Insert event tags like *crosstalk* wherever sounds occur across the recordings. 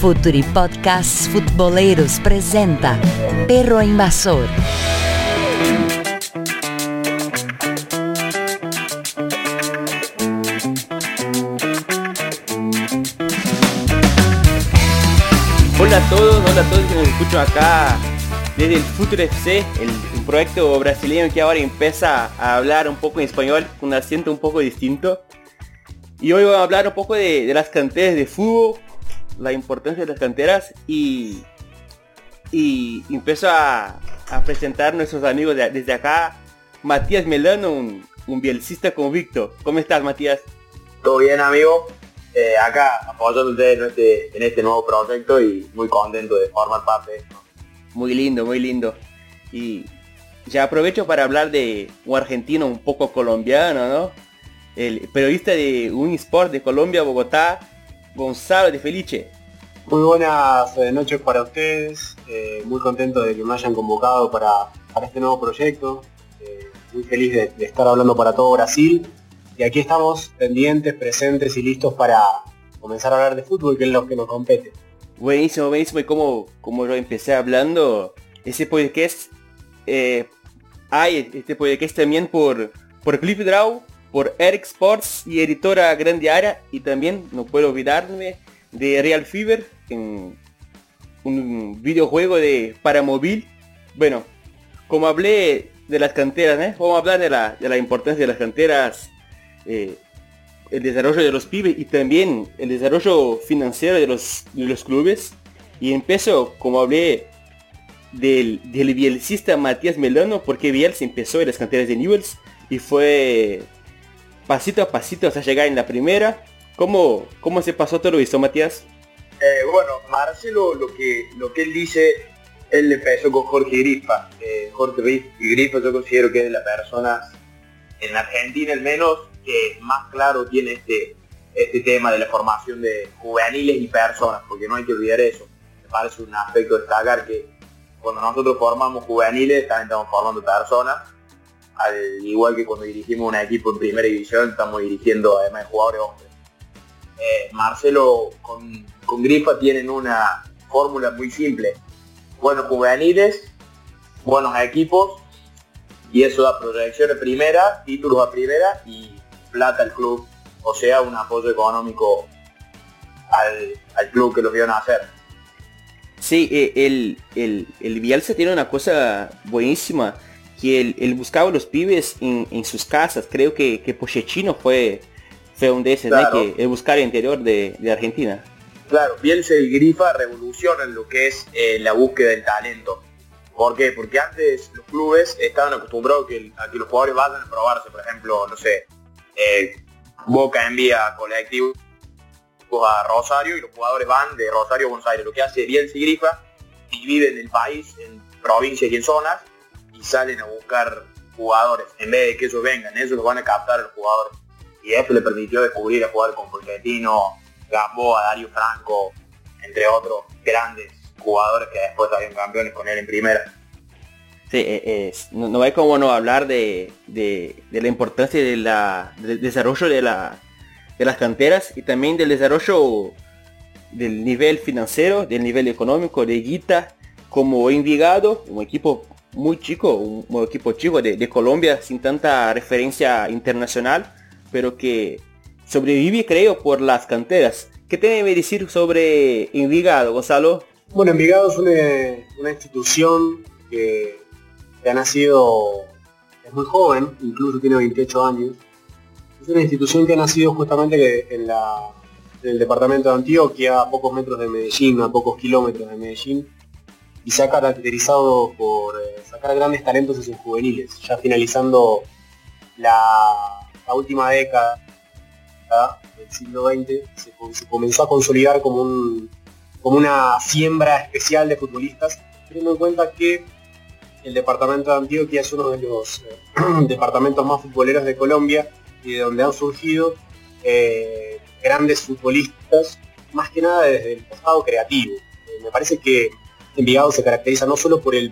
Futuri Podcasts Futboleros presenta Perro Invasor. Hola a todos, hola a todos que nos escuchan acá desde el Futuro FC, el, un proyecto brasileño que ahora empieza a hablar un poco en español con un acento un poco distinto. Y hoy vamos a hablar un poco de, las canteras de fútbol, la importancia de las canteras y, y empiezo a, a presentar a nuestros amigos de- desde acá. Matías Melano, un, un bielcista convicto. ¿Cómo estás, Matías? Todo bien, amigo. Eh, acá apoyándote en este, en este nuevo proyecto y muy contento de formar parte de esto. Muy lindo, muy lindo. Y ya aprovecho para hablar de un argentino un poco colombiano, ¿no? El periodista de Unisport de Colombia, Bogotá, Gonzalo de Felice. Muy buenas eh, noches para ustedes, eh, muy contento de que me hayan convocado para, para este nuevo proyecto, eh, muy feliz de, estar hablando para todo Brasil y aquí estamos pendientes, presentes y listos para comenzar a hablar de fútbol, que es lo que nos compete. Buenísimo, buenísimo. Y como, como yo empecé hablando, ese podcast, eh, hay este podcast también por, por Cliff Draw, por Eric Sports y editora Grande Área. Y también no puedo olvidarme de Real Fever, en un videojuego de para móvil. Bueno, como hablé de las canteras, ¿eh? vamos a hablar de la, de la importancia de las canteras, eh, el desarrollo de los pibes y también el desarrollo financiero de los, de los clubes. Y empezó, como hablé, del, del bielcista Matías Melano, porque Bielsa empezó en las canteras de Newells y fue pasito a pasito hasta llegar en la primera. ¿Cómo, cómo se pasó todo esto, Matías? Eh, bueno, Marcelo lo que, lo que él dice, él empezó con Jorge Grifa. Eh, Jorge Grifa yo considero que es de las personas, en Argentina al menos, que más claro tiene este, este tema de la formación de juveniles y personas, porque no hay que olvidar eso. Me parece un aspecto destacar que cuando nosotros formamos juveniles también estamos formando personas, al igual que cuando dirigimos un equipo en primera división estamos dirigiendo además de jugadores hombres. Marcelo con, con Grifa tienen una fórmula muy simple. Buenos juveniles, buenos equipos, y eso da proyección primera, títulos a primera y plata al club, o sea, un apoyo económico al, al club que los vio nacer. Sí, eh, el, el, el Bielsa tiene una cosa buenísima, que él, buscaba los pibes en, en sus casas. Creo que, que Pochettino fue, fue un ¿no? Claro. que el buscar el interior de, de Argentina. Claro, Bielsa y Grifa revolucionan lo que es eh, la búsqueda del talento. ¿Por qué? Porque antes los clubes estaban acostumbrados que- a que los jugadores vayan a probarse. Por ejemplo, no sé, eh, Boca envía colectivos a Rosario y los jugadores van de Rosario a Buenos Aires. Lo que hace Bielsa y Grifa, dividen el país en provincias y en zonas y salen a buscar jugadores. En vez de que ellos vengan, ellos los van a captar a los jugadores. Y eso le permitió descubrir a jugar con Pochettino, Gamboa, Dario Franco, entre otros grandes jugadores que después salieron campeones con él en primera. Sí, eh, es- no, no hay como no hablar de, de- la importancia del desarrollo de, la, de las canteras y también del desarrollo del nivel financiero, del nivel económico de Guita, como Envigado, un equipo muy chico, un, equipo chico de Colombia sin tanta referencia internacional, pero que sobrevive creo por las canteras. ¿Qué tiene que decir sobre Envigado, Gonzalo? Bueno, Envigado es una, una institución que, ha nacido, es muy joven, incluso tiene 28 años. Es una institución que ha nacido justamente en, la, en el departamento de Antioquia, a pocos metros de Medellín, a pocos kilómetros de Medellín, y se ha caracterizado por eh, sacar grandes talentos en sus juveniles, ya finalizando la, la última década del siglo XX, se, comenzó a consolidar como un, como una siembra especial de futbolistas, teniendo en cuenta que el departamento de Antioquia es uno de los eh, *clears throat* departamentos más futboleros de Colombia y de donde han surgido eh, grandes futbolistas, más que nada desde el costado creativo. Eh, me parece que Envigado se caracteriza no solo por el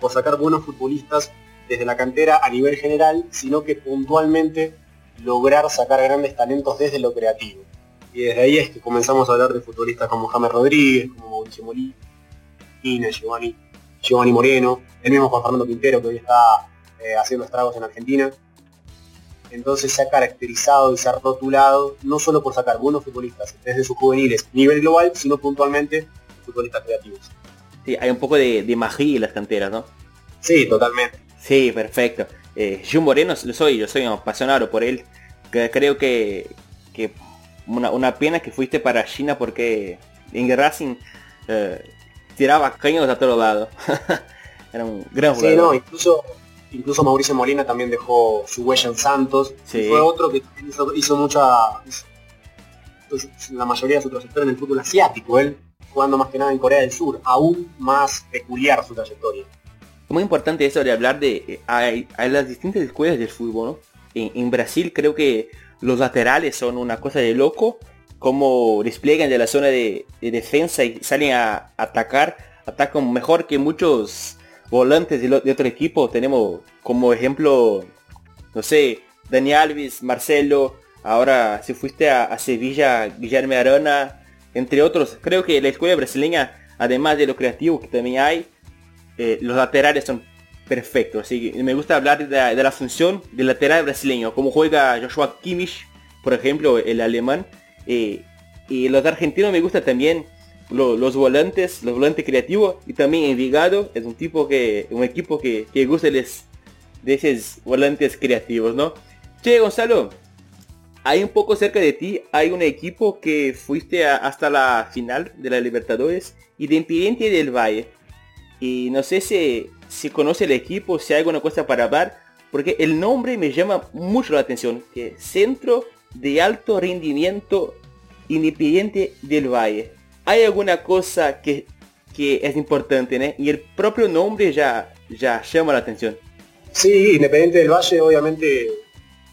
por sacar buenos futbolistas desde la cantera a nivel general, sino que puntualmente lograr sacar grandes talentos desde lo creativo. Y desde ahí es que comenzamos a hablar de futbolistas como James Rodríguez, como Mauricio Molina, Giovanni, Giovanni Moreno, el mismo Juan Fernando Quintero que hoy está eh, haciendo estragos en Argentina. Entonces se ha caracterizado y se ha rotulado no solo por sacar buenos futbolistas desde sus juveniles nivel global, sino puntualmente futbolistas creativos. Sí, hay un poco de, magia en las canteras, ¿no? Sí, totalmente. Sí, perfecto. Eh, Moreno lo soy, yo soy apasionado por él. Creo que, que una, pena que fuiste para China porque en Racing eh, tiraba caños a todos lados. *laughs* Era un gran jugador. Sí, no, incluso, incluso Mauricio Molina también dejó su huella en Santos. Fue otro que hizo, mucha... la mayoría de su trayectoria en el fútbol asiático. Él jugando más que nada en Corea del Sur. Aún más peculiar su trayectoria. Muy importante eso de hablar de hay, las distintas escuelas del fútbol, ¿no? en Brasil creo que los laterales son una cosa de loco, como despliegan de la zona de, defensa y salen a atacar, atacan mejor que muchos volantes de, otro equipo. Tenemos como ejemplo, no sé, Dani Alves, Marcelo, ahora si fuiste a, Sevilla, Guillermo Arana, entre otros. Creo que la escuela brasileña, además de lo creativo que también hay, eh, los laterales son perfecto. Así que me gusta hablar de la, función del lateral brasileño, como juega Joshua Kimmich, por ejemplo, el alemán. Eh, y los argentinos me gusta también los volantes, los volantes creativos y también Envigado es un tipo que, un equipo que, que gusta de, de esos volantes creativos, ¿no? Che, Gonzalo, hay un poco cerca de ti, hay un equipo que fuiste hasta la final de la Libertadores, Independiente del Valle. Y no sé si si conoce el equipo, si hay alguna cosa para hablar, porque el nombre me llama mucho la atención, que Centro de Alto Rendimiento Independiente del Valle. Hay alguna cosa que, que es importante, ¿no? Y el propio nombre ya, ya llama la atención. Sí, Independiente del Valle obviamente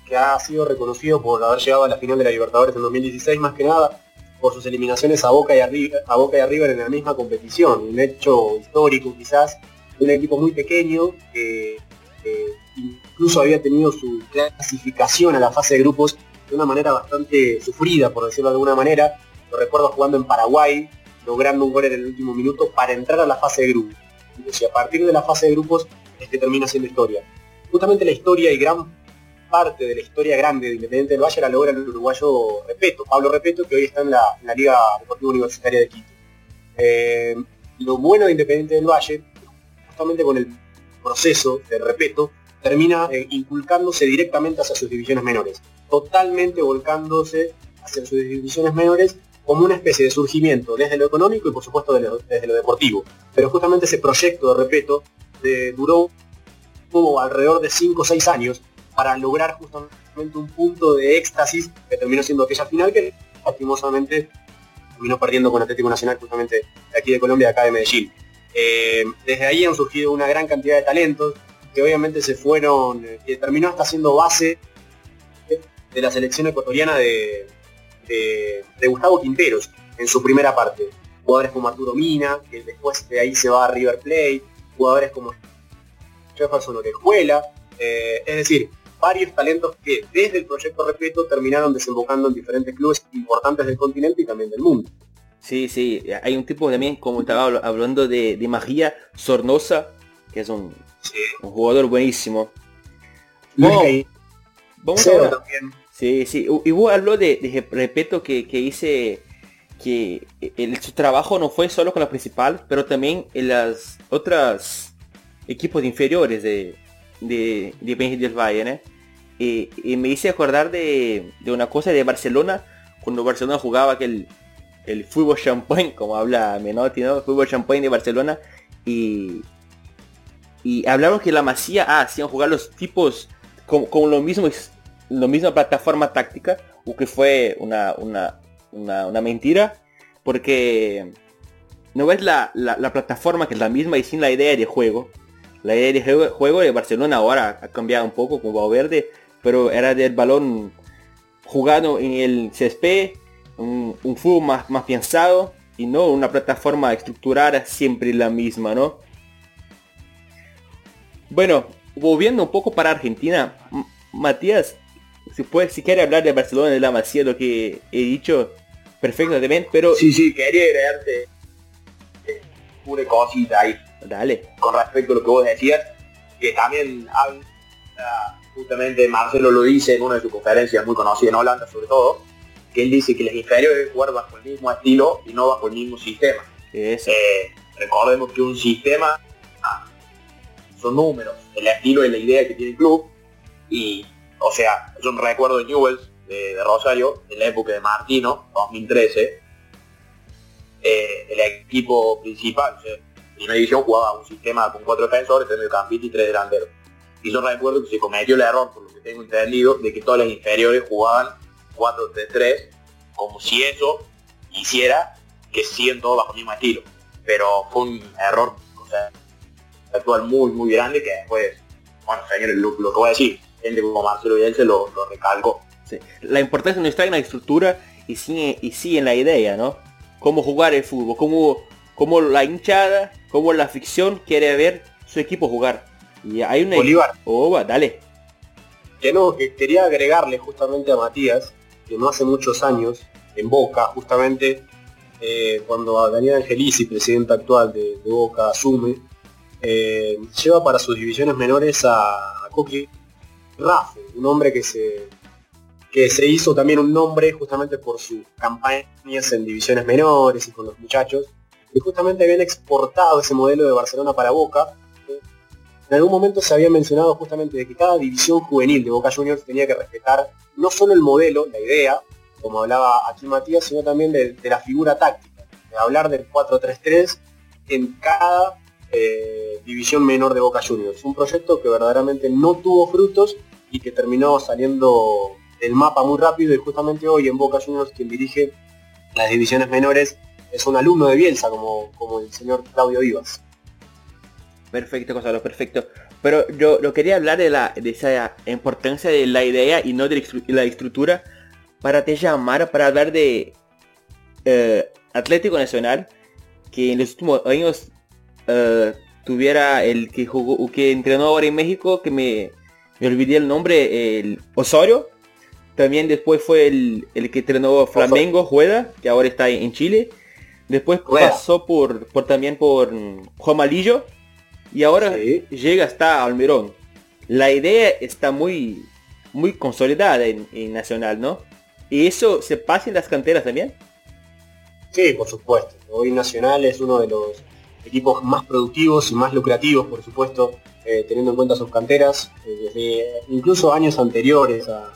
que ha sido reconocido por haber llegado a la final de la Libertadores en 2016 más que nada por sus eliminaciones a Boca y a, en la misma competición, un hecho histórico quizás un equipo muy pequeño que incluso había tenido su clasificación a la fase de grupos de una manera bastante sufrida, por decirlo de alguna manera. Lo recuerdo jugando en Paraguay, logrando un gol en el último minuto para entrar a la fase de grupos. Y a partir de la fase de grupos es que termina siendo historia. Justamente la historia y gran parte de la historia grande de Independiente del Valle la logra el uruguayo Repeto, Pablo Repeto, que hoy está en la, Liga Deportiva Universitaria de Quito. Eh, lo bueno de Independiente del Valle con el proceso de repeto, termina eh, inculcándose directamente hacia sus divisiones menores, totalmente volcándose hacia sus divisiones menores como una especie de surgimiento desde lo económico y por supuesto desde lo deportivo. Pero justamente ese proyecto de repeto de, duró como alrededor de 5 o 6 años para lograr justamente un punto de éxtasis que terminó siendo aquella final que lastimosamente terminó perdiendo con Atlético Nacional justamente de aquí de Colombia, acá de Medellín. Eh, desde ahí han surgido una gran cantidad de talentos que obviamente se fueron, que terminó hasta siendo base de la selección ecuatoriana de, Gustavo Quinteros en su primera parte. Jugadores como Arturo Mina, que después de ahí se va a River Plate, jugadores como Jefferson Orejuela, eh, es decir, varios talentos que desde el proyecto Respeto terminaron desembocando en diferentes clubes importantes del continente y también del mundo. Sí, sí, hay un tipo también, como estaba hablando de, de magia, Sornosa, que es un, jugador buenísimo. vamos a también. Sí, sí, y vos habló de, de respeto que, que hice que el, su trabajo no fue solo con la principal, pero también en las otras equipos inferiores de, de, de Valle, Y, y, me hice acordar de, de, una cosa de Barcelona, cuando Barcelona jugaba aquel el fútbol champagne, como habla Menotti, ¿no? fútbol champagne de Barcelona. Y, y hablaron que la Masía, ah, hacían jugar los tipos con, con lo mismo, lo misma plataforma táctica, o que fue una, una, una, mentira, porque no es la, la, plataforma que es la misma y sin la idea de juego. La idea de juego, de Barcelona ahora ha cambiado un poco con Verde, pero era del balón jugado en el césped un, fútbol más, más pensado y no una plataforma estructurada siempre la misma, ¿no? Bueno, volviendo un poco para Argentina, Matías, si puede, si quiere hablar de Barcelona de la Masía, lo que he dicho, Perfecto también, pero... Sí, sí, quería agregarte una cosita ahí. Dale. Con respecto a lo que vos decías, que también habla, justamente Marcelo lo dice en una de sus conferencias muy conocida en Holanda sobre todo, que él dice que las inferiores deben jugar bajo el mismo estilo y no bajo el mismo sistema. Eso. Eh, recordemos que un sistema ah, son números, el estilo y la idea que tiene el club y, o sea, yo me recuerdo de Newells, de, de Rosario, en la época de Martino, 2013, eh, el equipo principal, o sea, primera división jugaba un sistema con cuatro defensores, tres mediocampistas y tres delanteros. Y yo recuerdo que se cometió el error, por lo que tengo entendido, de que todas las inferiores jugaban 4-3-3, como si eso hiciera que siguen bajo el mismo estilo. Pero fue un error, o sea, actual muy, muy grande que después, bueno, señores, lo, que voy a decir, gente como Marcelo Bielsa lo, lo recalcó. Sí. La importancia no está en la estructura y sí, y sí en la idea, ¿no? Cómo jugar el fútbol, cómo, cómo la hinchada, cómo la ficción quiere ver su equipo jugar. Y hay una... Bolívar. Oh, va, dale. Que no, que quería agregarle justamente a Matías, que no hace muchos años, en Boca, justamente, eh, cuando Daniel Angelici, presidente actual de, de Boca, asume, eh, lleva para sus divisiones menores a, a Coqui Raffo, un hombre que se, que se hizo también un nombre justamente por sus campañas en divisiones menores y con los muchachos, que justamente habían exportado ese modelo de Barcelona para Boca. En algún momento se había mencionado justamente de que cada división juvenil de Boca Juniors tenía que respetar no solo el modelo, la idea, como hablaba aquí Matías, sino también de, de la figura táctica, de hablar del 4-3-3 en cada eh, división menor de Boca Juniors. Un proyecto que verdaderamente no tuvo frutos y que terminó saliendo del mapa muy rápido y justamente hoy en Boca Juniors quien dirige las divisiones menores es un alumno de Bielsa como, como el señor Claudio Vivas. Perfecto, Gonzalo, perfecto. Pero yo lo quería hablar de, la, de esa importancia de la idea y no de la estructura para te llamar para hablar de eh, Atlético Nacional que en los últimos años eh, tuviera el que jugó que entrenó ahora en México que me, me olvidé el nombre el Osorio también después fue el, el que entrenó Flamengo Juega que ahora está en Chile después pasó por, por también por Juan Malillo y ahora Sí. llega hasta Almirón. La idea está muy muy consolidada en, en Nacional, ¿no? Y eso se pasa en las canteras también. Sí, por supuesto. Hoy Nacional es uno de los equipos más productivos y más lucrativos, por supuesto, eh, teniendo en cuenta sus canteras, eh, desde incluso años anteriores a,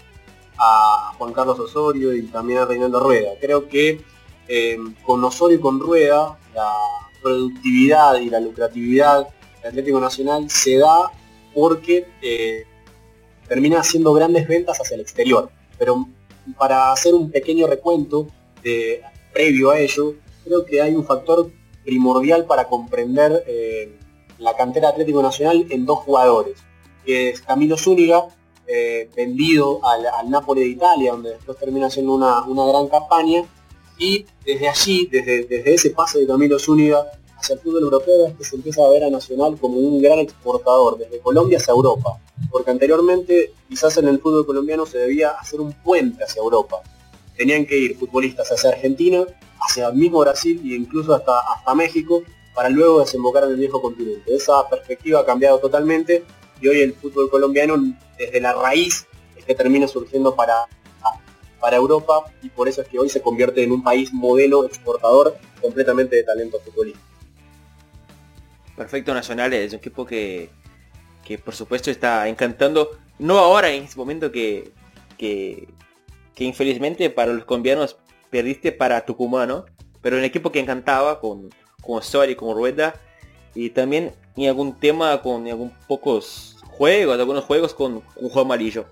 a Juan Carlos Osorio y también a Reinaldo Rueda. Creo que eh, con Osorio y con Rueda la productividad y la lucratividad del Atlético Nacional se da porque eh, termina haciendo grandes ventas hacia el exterior. Pero para hacer un pequeño recuento de, previo a ello, creo que hay un factor primordial para comprender eh, la cantera Atlético Nacional en dos jugadores, que es Camilo Zúñiga, eh, vendido al, al Napoli de Italia, donde después termina haciendo una, gran campaña, y desde allí, desde, ese pase de Camilo Zúñiga hacia el fútbol europeo, es que se empieza a ver a Nacional como un gran exportador, desde Colombia hacia Europa, porque anteriormente quizás en el fútbol colombiano se debía hacer un puente hacia Europa. Tenían que ir futbolistas hacia Argentina, hacia el mismo Brasil e incluso hasta México, para luego desembocar en el viejo continente. Esa perspectiva ha cambiado totalmente y hoy el fútbol colombiano desde la raíz es que termina surgiendo para, para Europa y por eso es que hoy se convierte en un país modelo exportador completamente de talento futbolístico. Perfecto Nacional es un equipo que, que por supuesto está encantando, no ahora en este momento que, que, que infelizmente para los colombianos perdiste para Tucumán, ¿no? Pero un equipo que encantaba con, con Osorio y con Rueda y también en algún tema con algún pocos juegos, algunos juegos con un juego amarillo.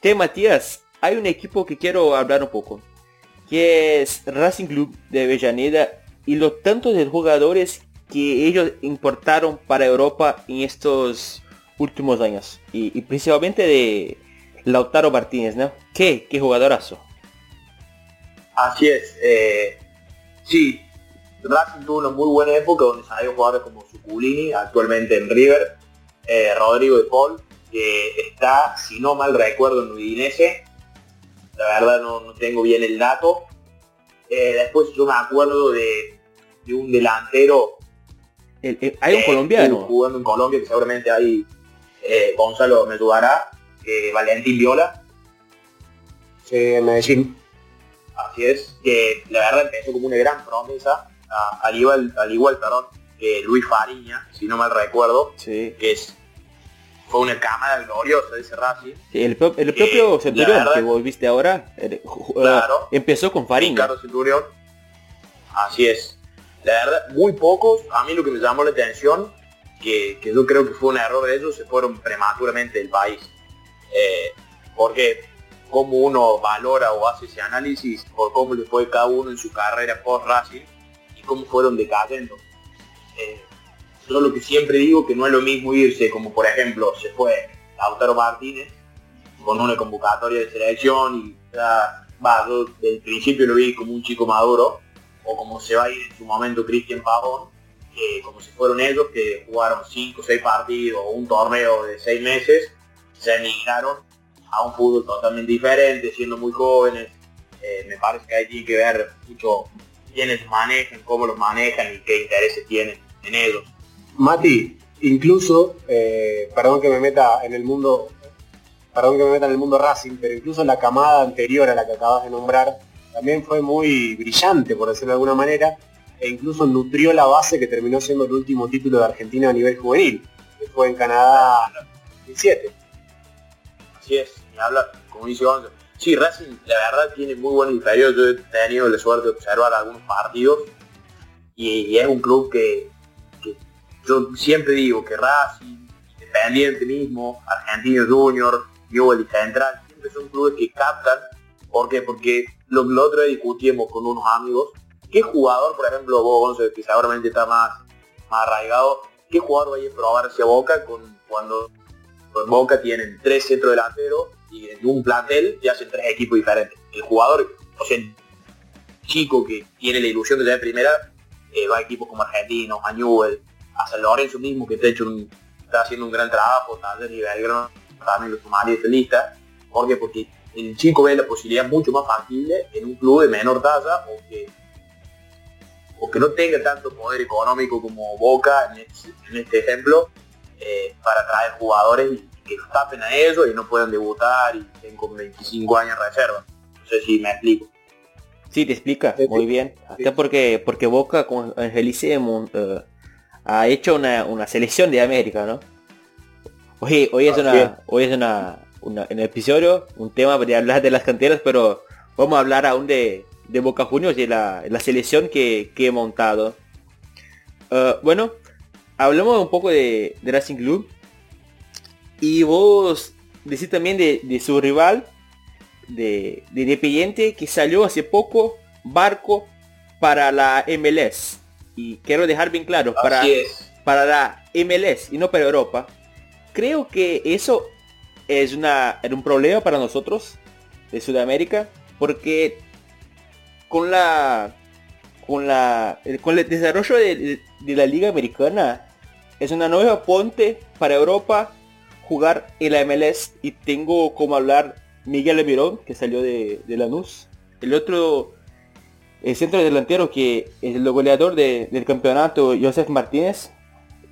Te Matías, hay un equipo que quiero hablar un poco, que es Racing Club de Avellaneda y los tantos de jugadores que ellos importaron para Europa en estos últimos años y, y principalmente de Lautaro Martínez, ¿no? ¿Qué? ¿Qué jugadorazo? Así es. Eh, sí, Racing tuvo una muy buena época donde salieron jugadores como Suculini, actualmente en River, eh, Rodrigo de Paul, que está, si no mal recuerdo, en Udinese. La verdad no, no tengo bien el dato. Eh, después yo me acuerdo de, de un delantero. El- el- hay un eh, colombiano. Jugando en Colombia, que seguramente ahí eh, Gonzalo me ayudará. eh, Valentín Viola, Sí, en Medellín. así es. Que la verdad empezó como una gran promesa. A- al igual, al igual perdón, que Luis Fariña, si no mal recuerdo, Sí. que es fue una cámara gloriosa de ese Racing. Sí, el, pro- el propio la Centurión que vos viste ahora eh, eh, Claro. empezó con Fariña. Ricardo Centurión. Así es. La verdad, muy pocos. A mí lo que me llamó la atención, que, que yo creo que fue un error de ellos, se fueron prematuramente del país. Eh, porque como uno valora o hace ese análisis por cómo le fue cada uno en su carrera post Racing cómo fueron decayendo. Eh, yo lo que siempre digo que no es lo mismo irse, como por ejemplo se fue Lautaro Martínez con una convocatoria de selección y ya, va, yo del principio lo vi como un chico maduro, o como se va a ir en su momento Cristian Pavón, que como si fueron ellos que jugaron 5 o 6 partidos o un torneo de 6 meses, se emigraron a un fútbol totalmente diferente, siendo muy jóvenes. Eh, me parece que ahí tiene que ver mucho quiénes manejan, cómo los manejan y qué intereses tienen en ellos. Mati, incluso, eh, perdón que me meta en el mundo, perdón que me meta en el mundo Racing, pero incluso la camada anterior a la que acabas de nombrar también fue muy brillante, por decirlo de alguna manera, e incluso nutrió la base que terminó siendo el último título de Argentina a nivel juvenil, que fue en Canadá 2007. Así es, ni hablar, como dice Gonzo. Sí, Racing la verdad tiene muy buen inferior, yo he tenido la suerte de observar algunos partidos y, es un club que, yo siempre digo que Racing, Independiente mismo, Argentino Junior, Newell y Central, siempre son clubes que captan, ¿por qué? Porque lo, otro discutimos con unos amigos, ¿qué jugador, por ejemplo, vos que seguramente está más, más arraigado, qué jugador vaya a probar hacia Boca con, cuando en Boca tienen tres centrodelanteros y en un plantel ya hacen tres equipos diferentes. El jugador, o sea, el chico que tiene la ilusión de ser primera, eh, va a equipos como Argentinos, a Newell, a San Lorenzo mismo, que está, hecho un- está haciendo un gran trabajo, también y Belgrano también lo sumaría a esa lista. ¿Por qué? Porque el chico ve la posibilidad mucho más factible en un club de menor talla o que, o que no tenga tanto poder económico como Boca en este, este ejemplo, eh, para traer jugadores que los tapen a ellos y no puedan debutar y estén con 25 años de reserva. No sé si me explico. Sí, te explica Sí, muy bien. Sí. Hasta porque porque Boca con Angelice eh, ha hecho una, una selección de América, ¿no? Hoy, hoy es una hoy es una, una- en el episodio un tema para hablar de las canteras, pero vamos a hablar aún de, de Boca Juniors y la, la selección que, que he montado. Eh, bueno, hablamos un poco de, de Racing Club. Y vos decís también de, de su rival, de, de Independiente, que salió hace poco, Barco, para la MLS. Y quiero dejar bien claro, para, es. para la MLS y no para Europa. Creo que eso es una, era un problema para nosotros de Sudamérica, porque con la con la con el desarrollo de, de- de la liga americana es una nueva ponte para Europa jugar en la MLS y tengo como hablar Miguel Almirón que salió de, de Lanús. El otro el centro delantero que es el goleador de- del campeonato Joseph Martínez.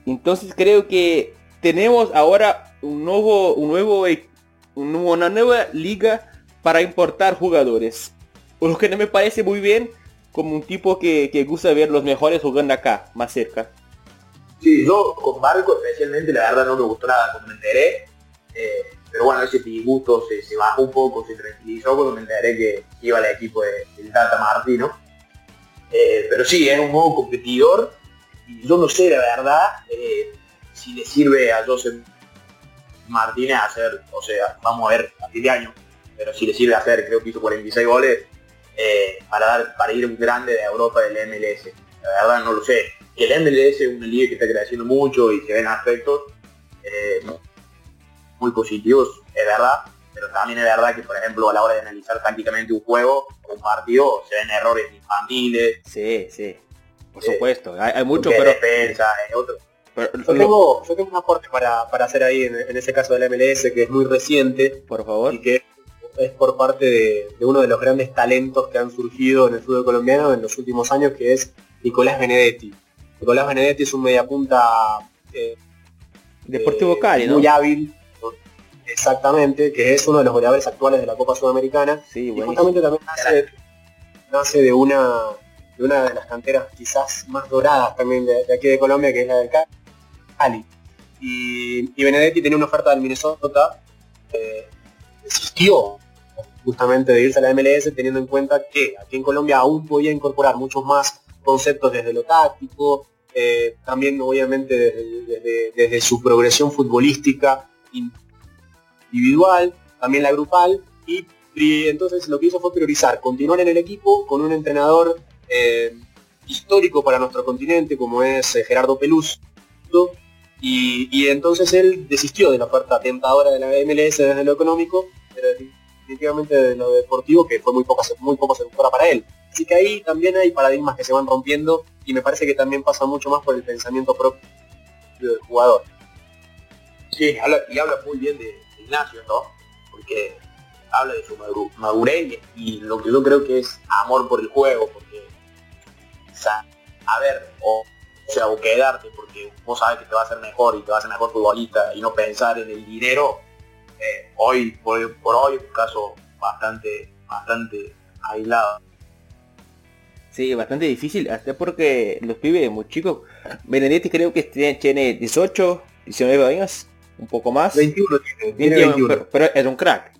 Entonces creo que tenemos ahora un nuevo un nuevo e- una nueva liga para importar jugadores. Lo que no me parece muy bien como un tipo que gusta ver los mejores jugando acá, más cerca. Sí, yo con Barco especialmente la verdad no me gustó nada cuando me enteré. eh, pero bueno, ese disgusto se, se bajó un poco, se tranquilizó cuando me enteré que iba al equipo de, del Tata Martino. Eh, pero sí, es un nuevo competidor. Y yo no sé, la verdad, eh, si le sirve a Joseph Martínez hacer, o sea, vamos a ver a fin de año, pero si le sirve hacer, creo que hizo 46 goles, para, dar, para ir un grande de Europa del MLS. La verdad no lo sé. Que el MLS es una liga que está creciendo mucho y se ven aspectos eh, muy positivos, es verdad, pero también es verdad que, por ejemplo, a la hora de analizar tácticamente un juego o un partido, se ven errores infantiles, Sí, sí. Por Sí. supuesto. Hay, hay mucho, pero, defensa, eh, otro. pero Yo tengo, yo tengo un aporte para, para hacer ahí en, en ese caso del MLS que es muy reciente por favor. y que es es por parte de, uno de los grandes talentos que han surgido en el fútbol colombiano en los últimos años, que es Nicolás Benedetti. Nicolás Benedetti es un mediapunta eh, Deportivo Cali, Muy hábil, exactamente, que es uno de los goleadores actuales de la Copa Sudamericana. Sí, y justamente también nace, de una de una de las canteras quizás más doradas también de, aquí de Colombia, que es la del Cali. Y, y Benedetti tenía una oferta del Minnesota, eh, desistió justamente de irse a la MLS teniendo en cuenta que aquí en Colombia aún podía incorporar muchos más conceptos desde lo táctico, eh, también obviamente desde, su progresión futbolística individual, también la grupal, y, entonces lo que hizo fue priorizar, continuar en el equipo con un entrenador eh, histórico para nuestro continente como es eh, Gerardo Pelus, y, entonces él desistió de la oferta tentadora de la MLS desde lo económico, pero definitivamente de lo deportivo, que fue muy poco, muy poco seductora para él. Así que ahí también hay paradigmas que se van rompiendo y me parece que también pasa mucho más por el pensamiento propio del jugador. Sí, y habla muy bien de Ignacio, ¿no? Porque habla de su madurez y lo que yo creo que es amor por el juego, porque a ver, o, sea, o quedarte porque vos sabes que te va a hacer mejor y te va a hacer mejor futbolista y no pensar en el dinero, eh, hoy por, hoy es un caso bastante, bastante aislado. Sí, bastante difícil, hasta porque los pibes muy chicos, Benedetti creo que tiene 18, 19 años, un poco más. 21 tiene, 21, Pero, es un crack.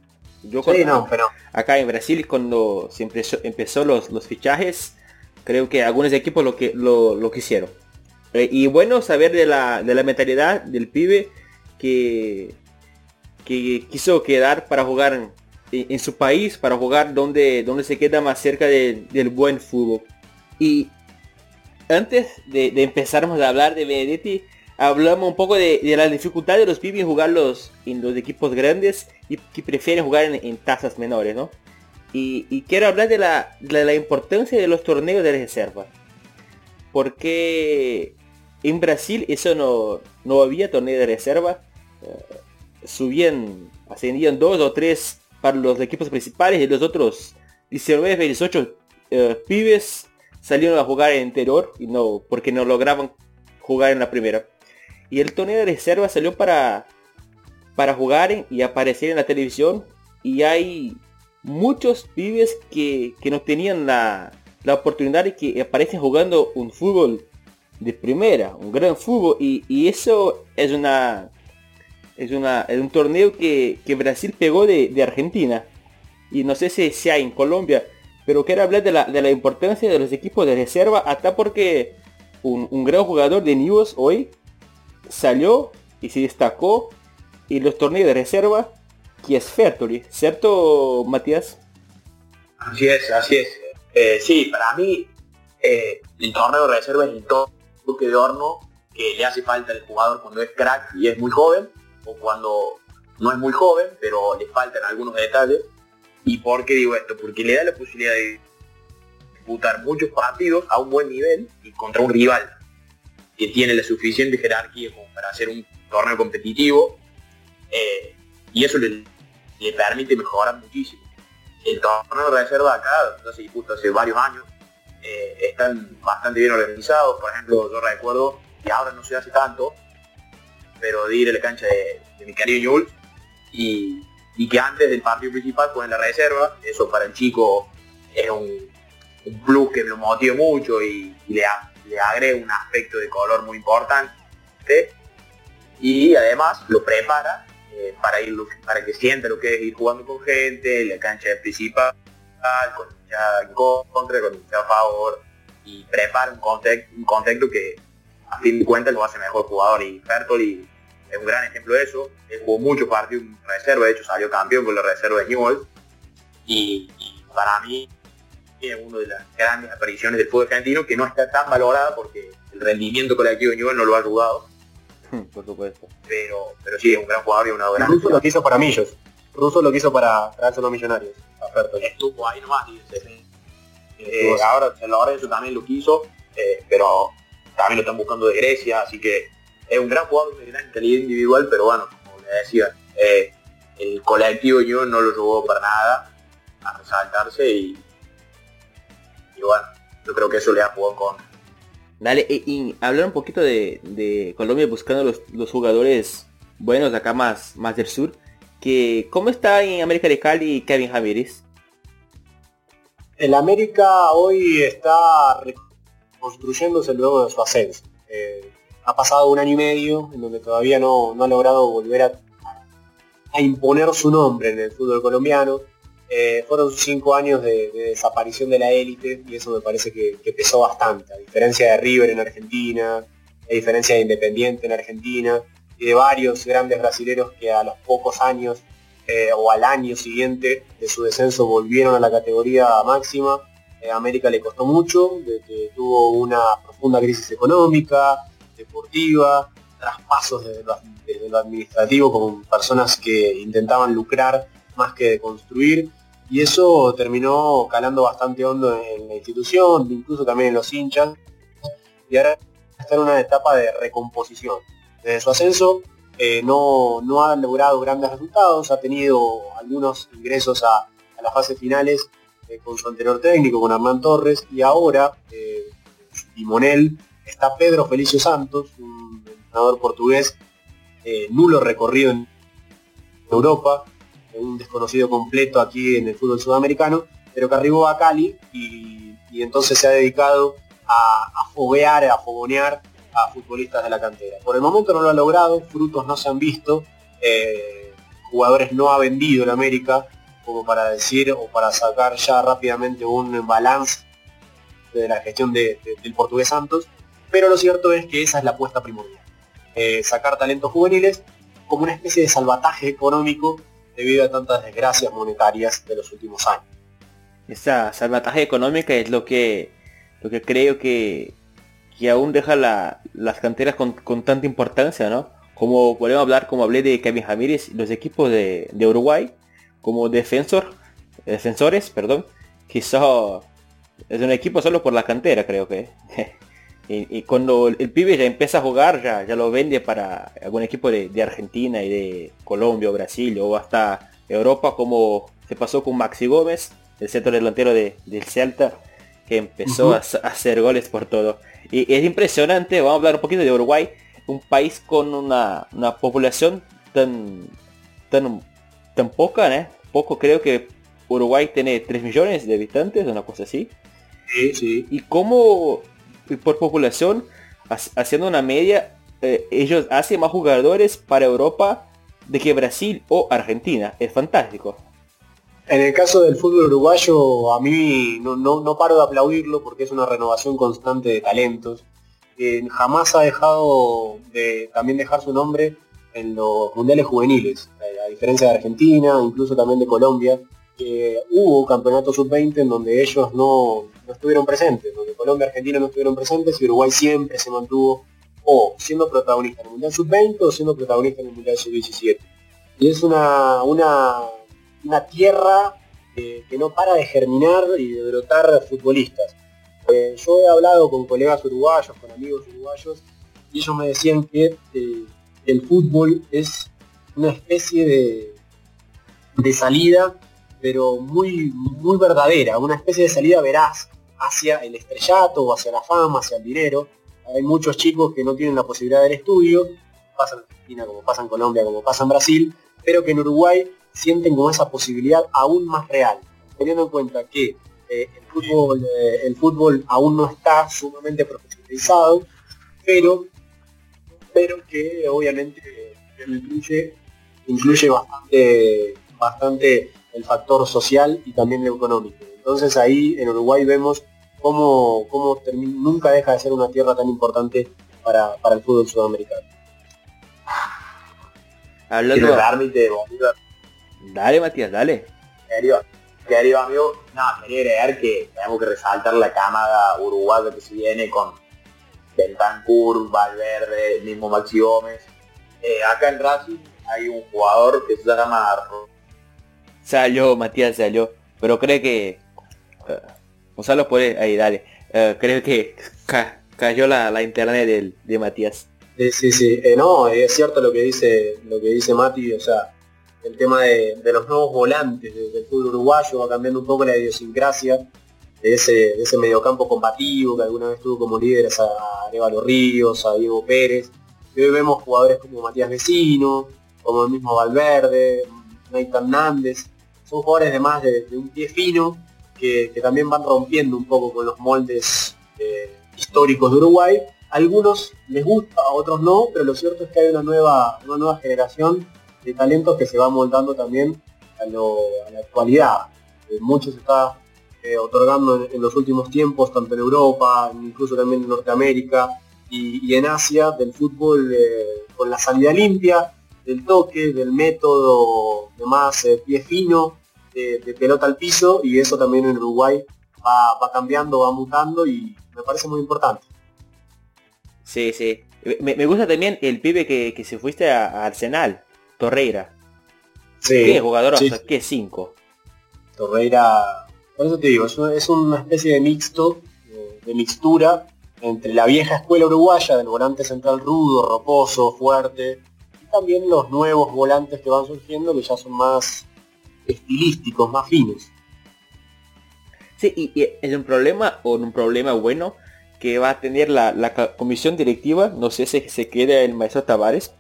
Yo sí, no, pero... Acá en Brasil cuando se empezó, los, los fichajes, creo que algunos equipos lo que lo, quisieron. Eh, y bueno saber de la, de la mentalidad del pibe que, que quiso quedar para jugar en, su país, para jugar donde, donde se queda más cerca del buen fútbol. Y antes de, de a hablar de Benedetti, hablamos un poco de, la dificultad de los pibes en jugar los, en los equipos grandes y que prefieren jugar en, en tasas menores, ¿no? Y, quiero hablar de la, la, importancia de los torneos de reserva. Porque en Brasil eso no, no había torneo de reserva. Eh, subían, ascendían dos o tres para los equipos principales y los otros 19, 18 uh, pibes salieron a jugar en interior y no, porque no lograban jugar en la primera. Y el torneo de reserva salió para, para jugar y aparecer en la televisión. Y hay muchos pibes que, no tenían la, oportunidad de que aparecen jugando un fútbol de primera, un gran fútbol, y, eso es una es un torneo que, Brasil pegó de, Argentina. Y no sé si sea en Colombia, pero quiero hablar de la, de la importancia de los equipos de reserva, hasta porque un, gran jugador de News hoy salió y se destacó en los torneos de reserva que es Fertoli, ¿cierto Matías? Así es, así es. Eh, sí, para mí eh, el torneo de reserva es el toque de horno que le hace falta al jugador cuando es crack y es muy joven, cuando no es muy joven, pero le faltan algunos detalles. ¿Y por qué digo esto? Porque le da la posibilidad de disputar muchos partidos a un buen nivel y contra un rival que tiene la suficiente jerarquía como para hacer un torneo competitivo. Eh, y eso le, permite mejorar muchísimo. El torneo de reserva acá, no sé, justo hace varios años, eh, están bastante bien organizados. Por ejemplo, yo recuerdo, y ahora no se hace tanto, pero de ir a la cancha de, mi querido y, y, que antes del partido principal ponen la reserva, eso para el chico es un, plus que lo motiva mucho y, le, le agrega un aspecto de color muy importante. Y además lo prepara eh, para ir para que sienta lo que es ir jugando con gente, la cancha principal, con ya en contra, con a favor, y prepara un contexto, un contexto que a fin de cuentas lo hace mejor jugador. Y Fertoli es un gran ejemplo de eso. Él jugó muchos partidos en reserva, de hecho salió campeón con la reserva de Newell y, para mí es una de las grandes apariciones del fútbol argentino que no está tan valorada porque el rendimiento colectivo de Newell no lo ha ayudado por supuesto. Pero, pero sí, es un gran jugador y una gran... Russo lo que hizo para Millos. Russo lo que hizo para traerse los millonarios. Estuvo ahí nomás. Y eh, ahora, también lo quiso, eh, pero también lo están buscando de Grecia, así que es un gran jugador, de gran calidad individual, pero bueno, como le decía, eh, el colectivo yo no lo llevó para nada a resaltarse y, y bueno, yo creo que eso le ha jugado con. Dale, y, hablar un poquito de, Colombia buscando los, jugadores buenos acá más, más del sur. Que, ¿Cómo está en América de Cali Kevin Javieres? El América hoy está reconstruyéndose luego de su ascenso. Eh, ha pasado un año y medio en donde todavía no, ha logrado volver a, imponer su nombre en el fútbol colombiano. Eh, fueron cinco años de, desaparición de la élite y eso me parece que, pesó bastante, a diferencia de River en Argentina, a diferencia de Independiente en Argentina y de varios grandes brasileños que a los pocos años eh, o al año siguiente de su descenso volvieron a la categoría máxima. Eh, América le costó mucho, de que tuvo una profunda crisis económica, deportiva, traspasos desde lo, desde lo administrativo con personas que intentaban lucrar más que construir y eso terminó calando bastante hondo en la institución, incluso también en los hinchas, y ahora está en una etapa de recomposición. Desde su ascenso eh, no, no, ha logrado grandes resultados, ha tenido algunos ingresos a, las fases finales eh, con su anterior técnico, con Hernán Torres, y ahora eh, su está Pedro Felicio Santos, un entrenador portugués nulo recorrido en Europa, un desconocido completo aquí en el fútbol sudamericano, pero que arribó a Cali y, entonces se ha dedicado a, foguear, a fogonear a futbolistas de la cantera. Por el momento no lo ha logrado, frutos no se han visto, eh, jugadores no ha vendido en América, como para decir o para sacar ya rápidamente un balance de la gestión del portugués Santos, pero lo cierto es que esa es la apuesta primordial. Eh, sacar talentos juveniles como una especie de salvataje económico debido a tantas desgracias monetarias de los últimos años. Esa salvataje económica es lo que, lo que creo que, que aún deja las canteras con, tanta importancia, ¿no? Como podemos hablar, como hablé de Kevin Jamírez, los equipos de, Uruguay, como defensor, defensores, perdón, quizá es un equipo solo por la cantera, creo que. *laughs* y, cuando el, pibe ya empieza a jugar, ya, ya lo vende para algún equipo de, Argentina y de Colombia o Brasil o hasta Europa, como se pasó con Maxi Gómez, el centro delantero de, del Celta, que empezó a, hacer goles por todo. Y es impresionante, vamos a hablar un poquito de Uruguay, un país con una, población tan, tan, tan poca, ¿eh? Poco creo que Uruguay tiene 3 millones de habitantes, una cosa así. Sí, sí. Y cómo por población, haciendo una media, eh, ellos hacen más jugadores para Europa de que Brasil o Argentina. Es fantástico. En el caso del fútbol uruguayo, a mí no, no, paro de aplaudirlo porque es una renovación constante de talentos. jamás ha dejado de también dejar su nombre en los mundiales juveniles, a diferencia de Argentina, incluso también de Colombia, que hubo campeonato sub-20 en donde ellos no, no estuvieron presentes, Colombia y Argentina no estuvieron presentes y Uruguay siempre se mantuvo o siendo protagonista en el Mundial Sub-20 o siendo protagonista en el Mundial Sub-17. Y es una, una, tierra que no para de germinar y de brotar futbolistas. Eh, yo he hablado con colegas uruguayos, con amigos uruguayos, y ellos me decían que eh, el fútbol es una especie de, de salida, pero muy, muy verdadera, una especie de salida veraz hacia el estrellato o hacia la fama, hacia el dinero. Hay muchos chicos que no tienen la posibilidad del estudio, pasa en Argentina como pasa en Colombia, como pasa en Brasil, pero que en Uruguay sienten como esa posibilidad aún más real, teniendo en cuenta que eh, el, fútbol, eh, el fútbol aún no está sumamente profesionalizado, pero, pero que obviamente incluye, incluye bastante, bastante el factor social y también el económico. Entonces ahí en Uruguay vemos cómo, cómo nunca deja de ser una tierra tan importante para, el fútbol sudamericano. Hablando de Dale, Matías, dale. Querido, querido amigo, no, quería agregar que tenemos que resaltar la camada uruguaya que se viene con Bentancur, Valverde, mismo Maxi Gómez. Eh, acá en Racing hay un jugador que se llama... Salió, Matías salió. Pero cree que Gonzalo puede, ahí dale. Eh, creo que cayó la, internet de, Matías. Sí, sí, sí. Eh, no, es cierto lo que dice lo que dice Mati, o sea, el tema de, los nuevos volantes del fútbol uruguayo, va cambiando un poco la idiosincrasia de ese, de ese mediocampo combativo que alguna vez tuvo como líderes a Arevalo Ríos, a Diego Pérez. Y hoy vemos jugadores como Matías Vecino, como el mismo Valverde, Nathan Nández. Son jugadores de más de, un pie fino que, también van rompiendo un poco con los moldes eh, históricos de Uruguay. algunos les gusta, a otros no, pero lo cierto es que hay una nueva, una nueva generación de talentos que se va moldando también a, la actualidad. Eh, muchos está eh, otorgando en, los últimos tiempos, tanto en Europa, incluso también en Norteamérica y, en Asia, del fútbol eh, con la salida limpia, del toque, del método de más pie fino, de, pelota al piso, y eso también en Uruguay va, cambiando, va mutando y me parece muy importante. Sí, sí. Me, gusta también el pibe que, se fuiste a Arsenal, Torreira. Sí. ¿Qué jugador? Sí. ¿Qué 5? Torreira, por eso te digo, es una especie de mixto, de, mixtura entre la vieja escuela uruguaya del volante central rudo, roposo, fuerte, y también los nuevos volantes que van surgiendo que ya son más estilísticos, más finos. Sí, y, es un problema o un problema bueno que va a tener la, la comisión directiva, no sé si se queda el maestro Tavares,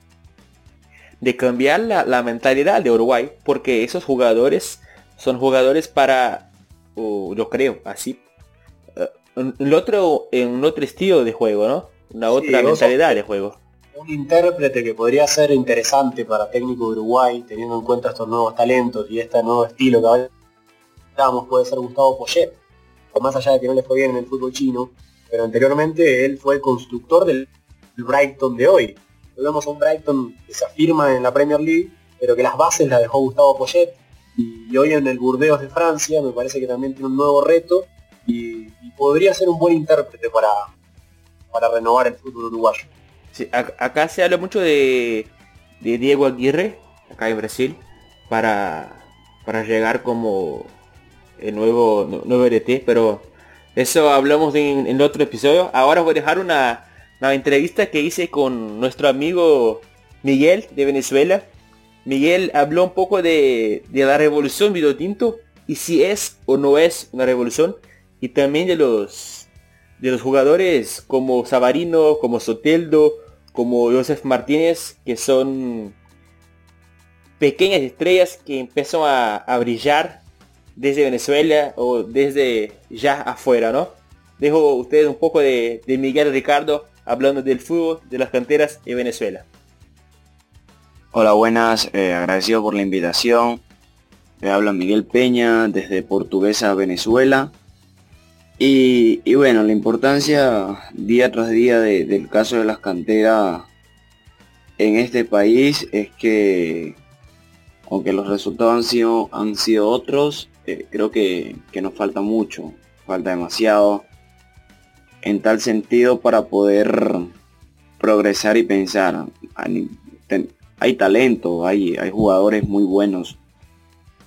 de cambiar la, mentalidad de Uruguay, porque esos jugadores son jugadores para, yo creo, así, eh, otro, en un otro estilo de juego, ¿no? Una otra mentalidad de juego. Un intérprete que podría ser interesante para técnico de Uruguay, teniendo en cuenta estos nuevos talentos y este nuevo estilo que hablamos, puede ser Gustavo Poyet. O más allá de que no le fue bien en el fútbol chino, pero anteriormente él fue el constructor del Brighton de hoy vemos a un Brighton que se afirma en la Premier League, pero que las bases las dejó Gustavo Poyet. Y, hoy en el Burdeos de Francia me parece que también tiene un nuevo reto y, podría ser un buen intérprete para, para renovar el fútbol uruguayo. Acá se habla mucho de, Diego Aguirre, acá en Brasil, para, para llegar como el nuevo, nuevo RT, pero eso hablamos en, otro episodio. Ahora voy a dejar una, la entrevista que hice con nuestro amigo Miguel de Venezuela. Miguel habló un poco de, la revolución Vinotinto y si es o no es una revolución y también de los de los jugadores como Sabarino, como Soteldo, como Joseph Martínez, que son pequeñas estrellas que empiezan a, brillar desde Venezuela o desde ya afuera, ¿no? Dejo ustedes un poco de, de Miguel Ricardo hablando del fútbol de las canteras en Venezuela. Hola, buenas, eh, agradecido por la invitación. Me habla Miguel Peña desde Portuguesa, Venezuela. Y, bueno, la importancia día tras día del caso de las canteras en este país es que, aunque los resultados han sido, han sido otros, eh, creo que, que nos falta mucho, falta demasiado en tal sentido para poder progresar y pensar. Hay talento, hay, hay jugadores muy buenos,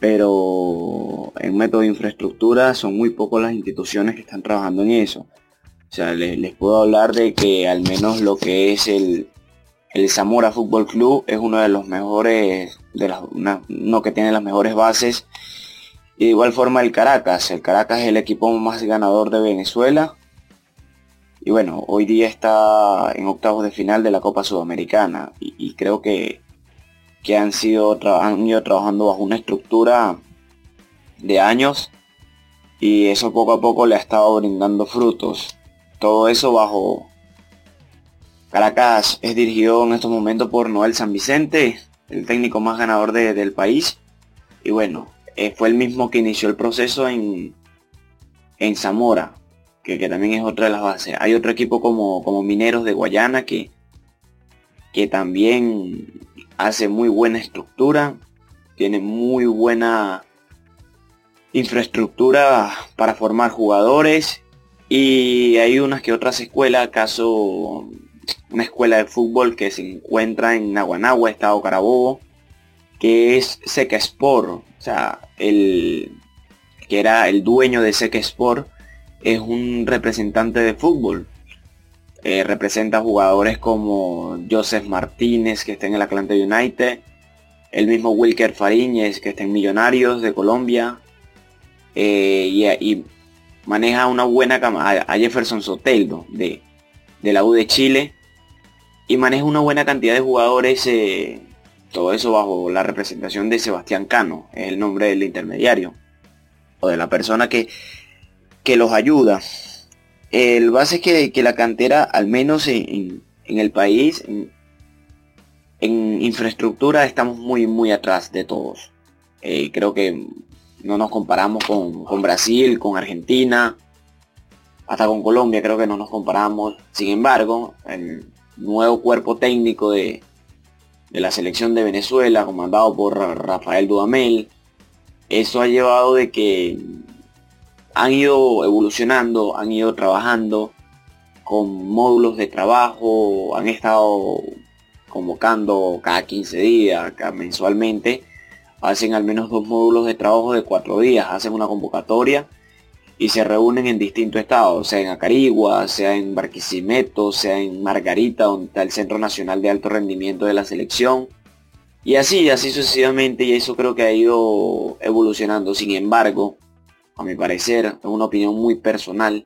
pero en método de infraestructura son muy pocas las instituciones que están trabajando en eso. O sea, les, puedo hablar de que al menos lo que es el, el Zamora Fútbol Club es uno de los mejores, de las, uno que tiene las mejores bases. Y de igual forma el Caracas. El Caracas es el equipo más ganador de Venezuela y bueno, hoy día está en octavos de final de la Copa Sudamericana y, creo que, que han, sido han ido trabajando bajo una estructura de años y eso poco a poco le ha estado brindando frutos. Todo eso bajo Caracas es dirigido en estos momentos por Noel San Vicente, el técnico más ganador del país. Y bueno, eh, fue el mismo que inició el proceso en, en Zamora que, también es otra de las bases. Hay otro equipo como, como Mineros de Guayana que, que también hace muy buena estructura, tiene muy buena infraestructura para formar jugadores y hay unas que otras escuelas, acaso una escuela de fútbol que se encuentra en Naguanagua, Estado Carabobo, que es Seca Sport, o sea, el que era el dueño de Seca Sport, es un representante de fútbol. Eh, representa jugadores como Joseph Martínez, que está en el Atlanta United, el mismo Wilker Fariñez, que está en Millonarios de Colombia, eh, y, maneja una buena cama a Jefferson Soteldo de, de la U de Chile, y maneja una buena cantidad de jugadores, eh, todo eso bajo la representación de Sebastián Cano, es el nombre del intermediario, o de la persona que, que los ayuda. El base que, que la cantera, al menos en, el país, en, infraestructura estamos muy, muy atrás de todos. Eh, creo que no nos comparamos con, con Brasil, con Argentina, hasta con Colombia creo que no nos comparamos. Sin embargo, el, nuevo cuerpo técnico de, la selección de Venezuela, comandado por Rafael Dudamel. Eso ha llevado de que han ido evolucionando, han ido trabajando con módulos de trabajo, han estado convocando cada 15 días, cada mensualmente, hacen al menos dos módulos de trabajo de cuatro días, hacen una convocatoria y se reúnen en distintos estados, sea en Acarigua, sea en Barquisimeto, sea en Margarita, donde está el Centro Nacional de Alto Rendimiento de la selección. Y así, así sucesivamente, y eso creo que ha ido evolucionando. Sin embargo, a mi parecer, es una opinión muy personal,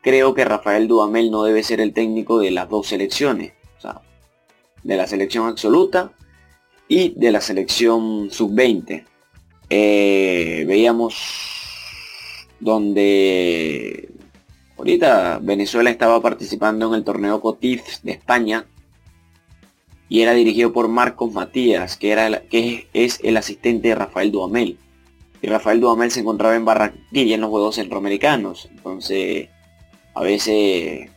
creo que Rafael Dudamel no debe ser el técnico de las dos selecciones. O sea, de la selección absoluta y de la selección sub-20. Eh, veíamos donde ahorita Venezuela estaba participando en el torneo Cotif de España y era dirigido por Marcos Matías, que, era que es el asistente de Rafael Duhamel. Y Rafael Duhamel se encontraba en Barranquilla en los Juegos Centroamericanos. Entonces, a veces,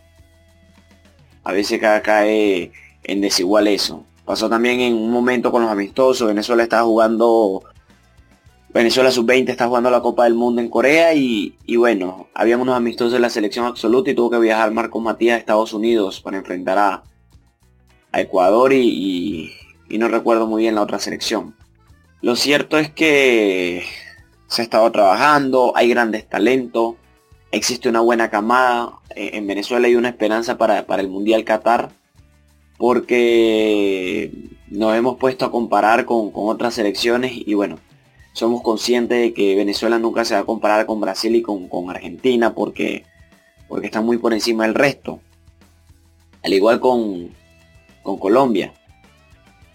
a veces cae en desigual eso. Pasó también en un momento con los amistosos. Venezuela estaba jugando Venezuela sub-20 está jugando la Copa del Mundo en Corea y, bueno, habían unos amistosos de la selección absoluta y tuvo que viajar Marcos Matías a Estados Unidos para enfrentar a, Ecuador y, no recuerdo muy bien la otra selección. Lo cierto es que se ha estado trabajando, hay grandes talentos, existe una buena camada, eh, en Venezuela hay una esperanza para, el Mundial Qatar, porque nos hemos puesto a comparar con, con otras selecciones y bueno, somos conscientes de que Venezuela nunca se va a comparar con Brasil y con, Argentina porque, porque está muy por encima del resto. Al igual con, con Colombia.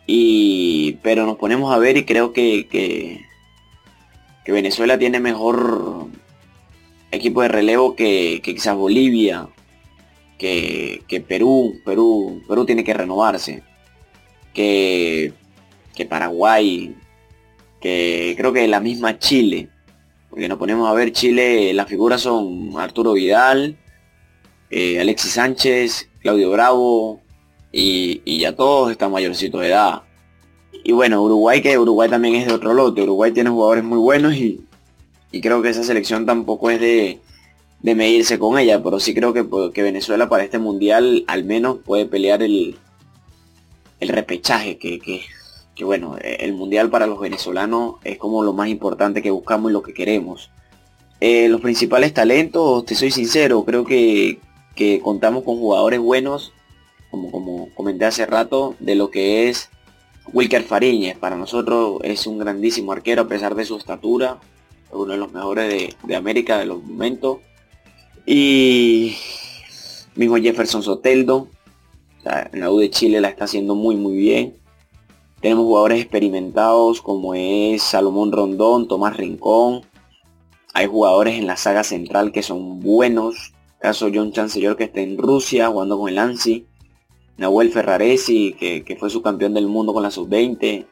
Y, pero nos ponemos a ver y creo que, Venezuela tiene mejor equipo de relevo que, quizás Bolivia, que, que, Perú, Perú, Perú tiene que renovarse, que, que Paraguay, que creo que la misma Chile, porque nos ponemos a ver Chile, las figuras son Arturo Vidal, eh, Alexis Sánchez, Claudio Bravo, y, ya todos están mayorcitos de edad. Y bueno, Uruguay, que Uruguay también es de otro lote, Uruguay tiene jugadores muy buenos y, creo que esa selección tampoco es de, medirse con ella, pero sí creo que, que, Venezuela para este mundial al menos puede pelear el, el repechaje, que, que que bueno, el mundial para los venezolanos es como lo más importante que buscamos y lo que queremos. Eh, los principales talentos, te soy sincero, creo que, contamos con jugadores buenos, como, como comenté hace rato, de lo que es Wilker Fariñez. Para nosotros es un grandísimo arquero a pesar de su estatura, uno de los mejores de, América de los momentos. Y mismo Jefferson Soteldo, en la U de Chile la está haciendo muy muy bien. Tenemos jugadores experimentados como es Salomón Rondón, Tomás Rincón. Hay jugadores en la saga central que son buenos. Caso John Chancellor que está en Rusia jugando con el ANSI. Nahuel Ferraresi que, que fue su campeón del mundo con la sub-20.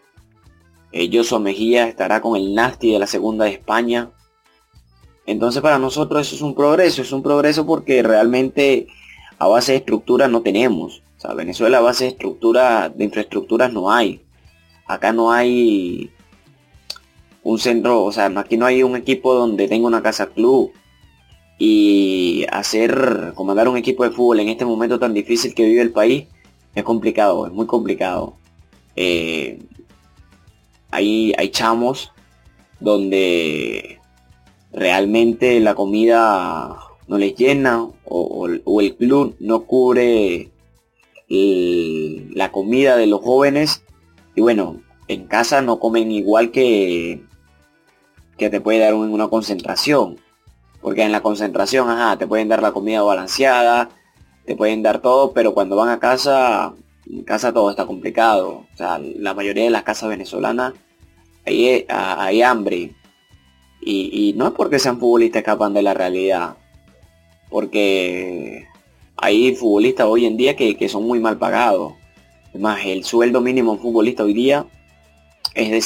Eh, Mejía estará con el Nasti de la segunda de España. Entonces para nosotros eso es un progreso, es un progreso porque realmente a base de estructura no tenemos. O sea, Venezuela a base de estructura, de infraestructuras no hay. Acá no hay un centro, o sea, aquí no hay un equipo donde tenga una casa club. Y hacer, comandar un equipo de fútbol en este momento tan difícil que vive el país es complicado, es muy complicado. Eh, hay, hay chamos donde realmente la comida no les llena o, el club no cubre la comida de los jóvenes y bueno, en casa no comen igual que que te puede dar una concentración. Porque en la concentración, ajá, te pueden dar la comida balanceada, te pueden dar todo, pero cuando van a casa, en casa todo está complicado. O sea, la mayoría de las casas venezolanas hay, hay hambre. Y, no es porque sean futbolistas escapan de la realidad. Porque hay futbolistas hoy en día que, son muy mal pagados. Además, el sueldo mínimo en futbolista hoy día es de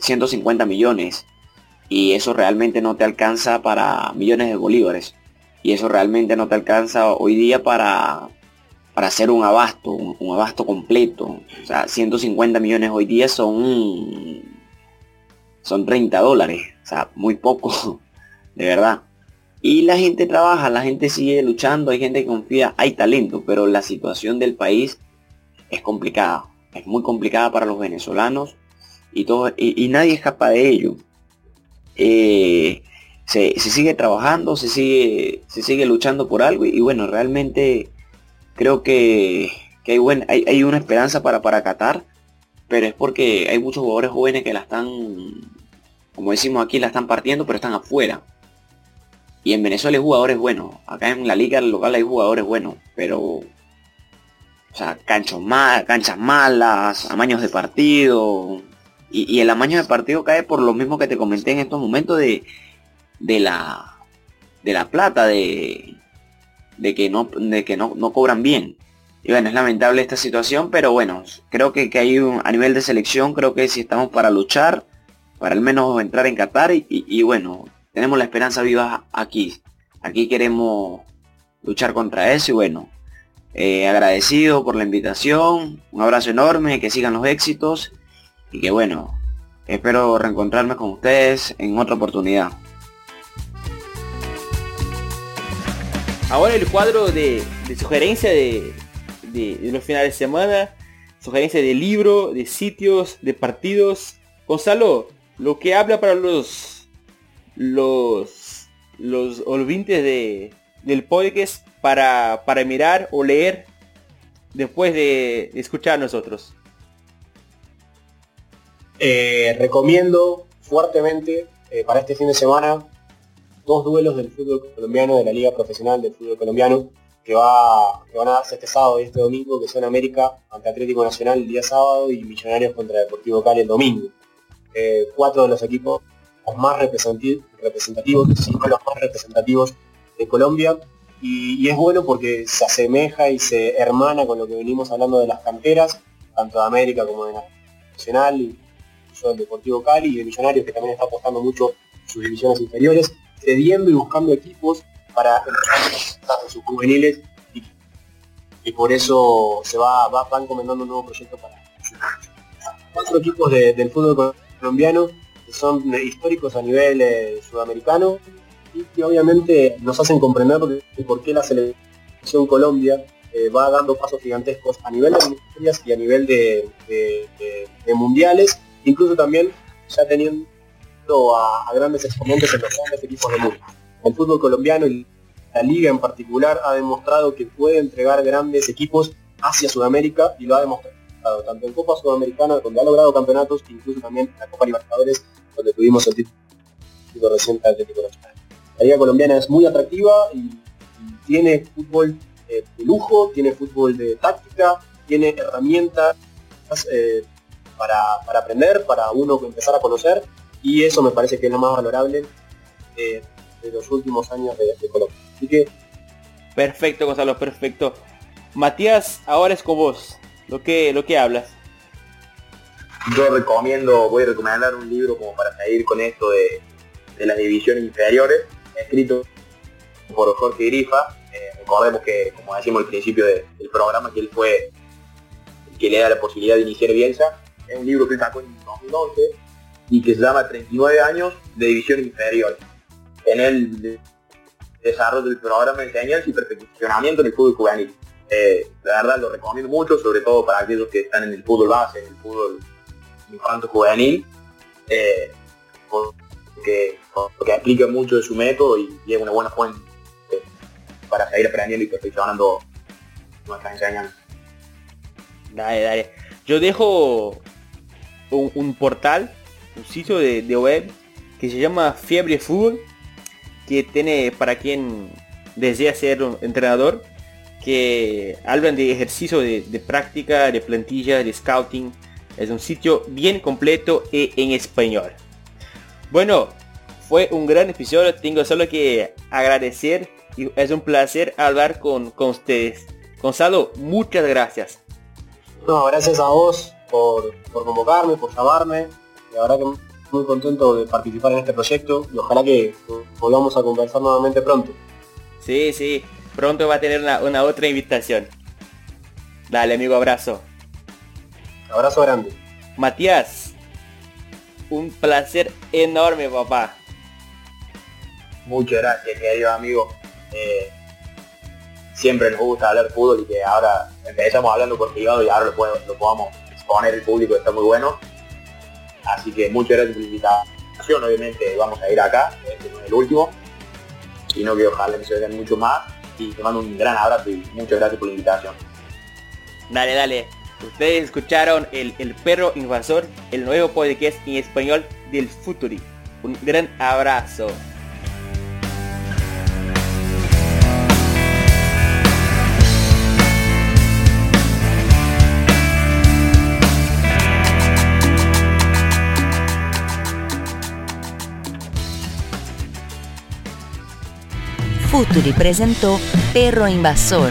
150 millones. Y eso realmente no te alcanza para millones de bolívares. Y eso realmente no te alcanza hoy día para, para hacer un abasto, un, abasto completo. O sea, 150 millones hoy día son, son 30 dólares. O sea, muy poco, *laughs* de verdad. Y la gente trabaja, la gente sigue luchando, hay gente que confía, hay talento, pero la situación del país es complicada. Es muy complicada para los venezolanos y, todo, y, nadie escapa de ello. Eh, se, sigue trabajando, se sigue, se sigue luchando por algo y, bueno, realmente creo que, hay, buen, hay, una esperanza para, para Qatar, pero es porque hay muchos jugadores jóvenes que la están, como decimos aquí, la están partiendo, pero están afuera. Y en Venezuela hay jugadores buenos. Acá en la liga local hay jugadores buenos. Pero. O sea, canchos mal, canchas malas, amaños de partido. Y, el amaño de partido cae por lo mismo que te comenté en estos momentos de, de la de la plata, de, de que no, de que no, no cobran bien. Y bueno, es lamentable esta situación, pero bueno, creo que, que hay un, a nivel de selección, creo que si estamos para luchar, para al menos entrar en Qatar y, bueno, tenemos la esperanza viva aquí. Aquí queremos luchar contra eso y bueno, eh, agradecido por la invitación, un abrazo enorme, que sigan los éxitos y que bueno, espero reencontrarme con ustedes en otra oportunidad. Ahora el cuadro de, sugerencia de, los finales de semana, sugerencia de libro, de sitios, de partidos. Gonzalo, lo que habla para los los los de, del podcast para, para mirar o leer después de escuchar a nosotros. Eh, recomiendo fuertemente eh, para este fin de semana dos duelos del fútbol colombiano, de la Liga Profesional del Fútbol Colombiano, que, va, que van a darse este sábado y este domingo, que son América ante Atlético Nacional el día sábado y Millonarios contra Deportivo Cali el domingo. Eh, cuatro de los equipos más representativos, cinco los más representativos de Colombia, y, es bueno porque se asemeja y se hermana con lo que venimos hablando de las canteras, tanto de América como de Nacional, del Deportivo Cali y de Millonarios que también está apostando mucho sus divisiones inferiores, cediendo y buscando equipos para sus juveniles. Y, por eso se va, va, encomendando un nuevo proyecto para cuatro equipos del fútbol colombiano que son históricos a nivel eh, sudamericano y que obviamente nos hacen comprender por qué la selección Colombia eh, va dando pasos gigantescos a nivel de mundiales y a nivel de mundiales incluso también ya teniendo a, grandes exponentes en los grandes equipos del mundo. El fútbol colombiano y la liga en particular ha demostrado que puede entregar grandes equipos hacia Sudamérica y lo ha demostrado tanto en Copa Sudamericana, donde ha logrado campeonatos, incluso también en la Copa Libertadores, donde tuvimos el título reciente Atlético Nacional. La liga colombiana es muy atractiva y, tiene fútbol eh, de lujo, tiene fútbol de táctica, tiene herramientas eh, para, aprender, para uno empezar a conocer, y eso me parece que es lo más valorable eh, de los últimos años de, Colombia. Así que... Perfecto, Gonzalo, perfecto. Matías, ahora es con vos. Lo que, lo que hablas. Yo recomiendo, voy a recomendar un libro como para seguir con esto de, las divisiones inferiores, escrito por Jorge Grifa. Eh, recordemos que, como decimos al principio del programa, que él fue el que le da la posibilidad de iniciar Bielsa es un libro que sacó en 2011 y que se llama 39 años de división inferior. En el desarrollo del programa de enseñanza y perfeccionamiento del fútbol juvenil. Eh, la verdad lo recomiendo mucho, sobre todo para aquellos que están en el fútbol base, en el fútbol infanto juvenil, eh, porque, aplica mucho de su método y, y es una buena fuente para seguir aprendiendo y perfeccionando nuestras enseñanzas. Dale, dale. Yo dejo un, portal, un sitio de, web que se llama Fiebre Fútbol, que tiene para quien desea ser un entrenador, que hablan de ejercicio de, práctica, de plantilla, de scouting. Es un sitio bien completo e en español. Bueno, fue un gran episodio. Tengo solo que agradecer y es un placer hablar con, con ustedes. Gonzalo, muchas gracias. No, gracias a vos por, convocarme, por llamarme. La verdad que muy contento de participar en este proyecto y ojalá que volvamos a conversar nuevamente pronto. Sí, sí, pronto va a tener una, otra invitación. Dale, amigo, abrazo. Abrazo grande. Matías, un placer enorme, papá. Muchas gracias, querido amigo. Eh, siempre nos gusta hablar fútbol y que ahora empezamos hablando por privado y ahora lo, lo podamos exponer el público, está muy bueno. Así que muchas gracias por la invitación, obviamente vamos a ir acá, este no es el último, sino que ojalá que se vean mucho más y te mando un gran abrazo y muchas gracias por la invitación. Dale, dale. Ustedes escucharon el, el perro invasor, el nuevo podcast en español del Futuri. Un gran abrazo. Futuri presentó Perro Invasor.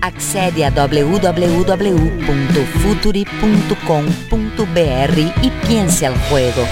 Accede a www.futuri.com.br y piense al juego.